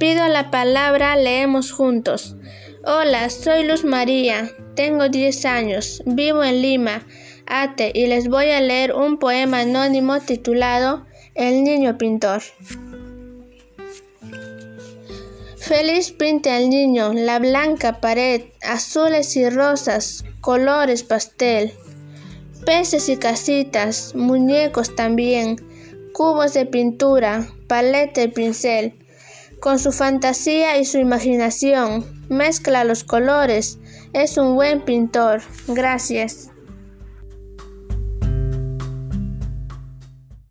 Pido la palabra, leemos juntos. Hola, soy Luz María, tengo 10 años, vivo en Lima, Ate, y les voy a leer un poema anónimo titulado El niño pintor. Feliz pinta el niño, la blanca pared, azules y rosas, colores pastel, peces y casitas, muñecos también, cubos de pintura, paleta y pincel. Con su fantasía y su imaginación, mezcla los colores. Es un buen pintor. Gracias.